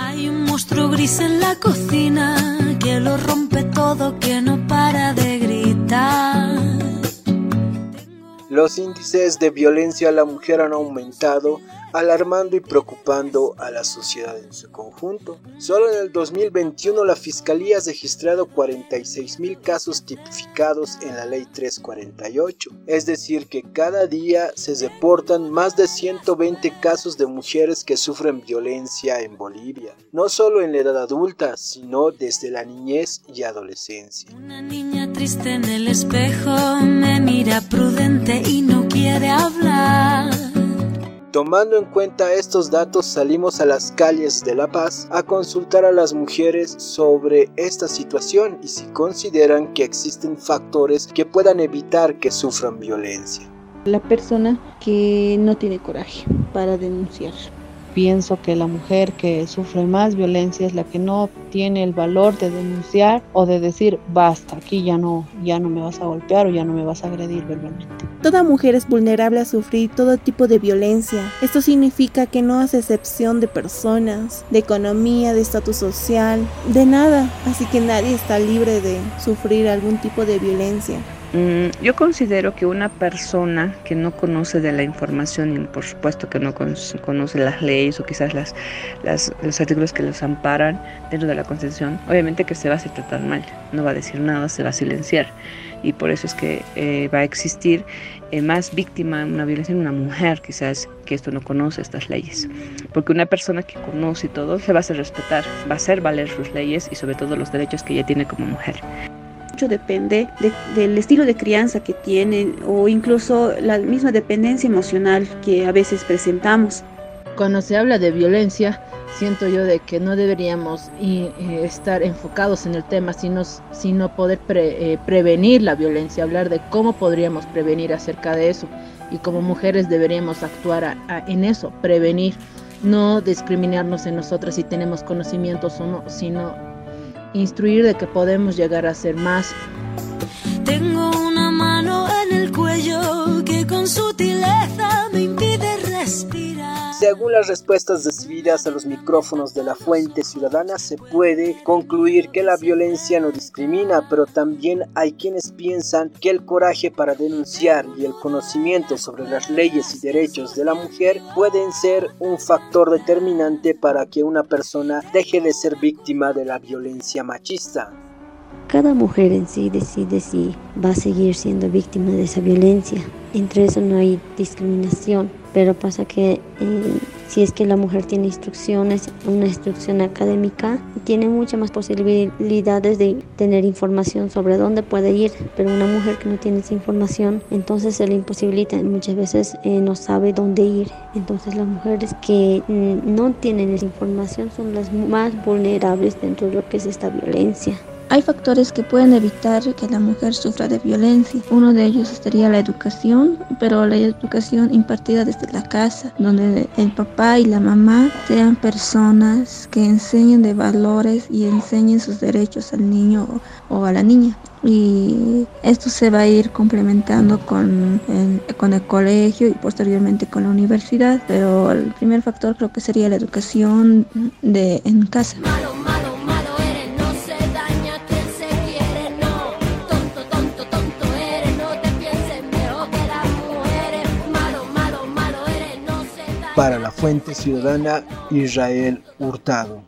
Hay un monstruo gris en la cocina que lo rompe todo, que no para de gritar. Los índices de violencia a la mujer han aumentado alarmando y preocupando a la sociedad en su conjunto. Solo en el 2021 la Fiscalía ha registrado 46 mil casos tipificados en la Ley 348, es decir, que cada día se reportan más de 120 casos de mujeres que sufren violencia en Bolivia, no solo en la edad adulta, sino desde la niñez y adolescencia. Una niña triste en el espejo me mira prudente y no quiere hablar. Tomando en cuenta estos datos salimos a las calles de La Paz a consultar a las mujeres sobre esta situación y si consideran que existen factores que puedan evitar que sufran violencia. La persona que no tiene coraje para denunciar pienso que la mujer que sufre más violencia es la que no tiene el valor de denunciar o de decir basta, aquí ya no, ya no me vas a golpear o ya no me vas a agredir verbalmente. Toda mujer es vulnerable a sufrir todo tipo de violencia. Esto significa que no hace excepción de personas, de economía, de estatus social, de nada. Así que nadie está libre de sufrir algún tipo de violencia. Mm, yo considero que una persona que no conoce de la información y por supuesto que no conoce las leyes o quizás las, los artículos que los amparan dentro de la Constitución, obviamente que se va a hacer tratar mal, no va a decir nada, se va a silenciar. Y por eso es que eh, va a existir eh, más víctima de una violación una mujer quizás que esto no conoce estas leyes. Porque una persona que conoce todo se va a hacer respetar va a hacer valer sus leyes y sobre todo los derechos que ella tiene como mujer depende del estilo de crianza que tienen o incluso la misma dependencia emocional que a veces presentamos. Cuando se habla de violencia, siento yo de que no deberíamos eh, estar enfocados en el tema, sino, sino poder eh, prevenir la violencia, hablar de cómo podríamos prevenir acerca de eso. Y como mujeres deberíamos actuar en eso, prevenir, no discriminarnos en nosotras si tenemos conocimientos o no, sino instruir de que podemos llegar a ser más. Según las respuestas recibidas a los micrófonos de la fuente ciudadana, se puede concluir que la violencia no discrimina, pero también hay quienes piensan que el coraje para denunciar y el conocimiento sobre las leyes y derechos de la mujer pueden ser un factor determinante para que una persona deje de ser víctima de la violencia machista. Cada mujer en sí decide si va a seguir siendo víctima de esa violencia. Entre eso no hay discriminación, pero pasa que eh, si es que la mujer tiene instrucciones, una instrucción académica, tiene muchas más posibilidades de tener información sobre dónde puede ir, pero una mujer que no tiene esa información, entonces se le imposibilita, muchas veces eh, no sabe dónde ir. Entonces las mujeres que mm, no tienen esa información son las más vulnerables dentro de lo que es esta violencia. Hay factores que pueden evitar que la mujer sufra de violencia. Uno de ellos sería la educación, pero la educación impartida desde la casa, donde el papá y la mamá sean personas que enseñen de valores y enseñen sus derechos al niño o a la niña y esto se va a ir complementando con el, con el colegio y posteriormente con la universidad, pero el primer factor creo que sería la educación de, en casa. Para la Fuente Ciudadana, Israel Hurtado.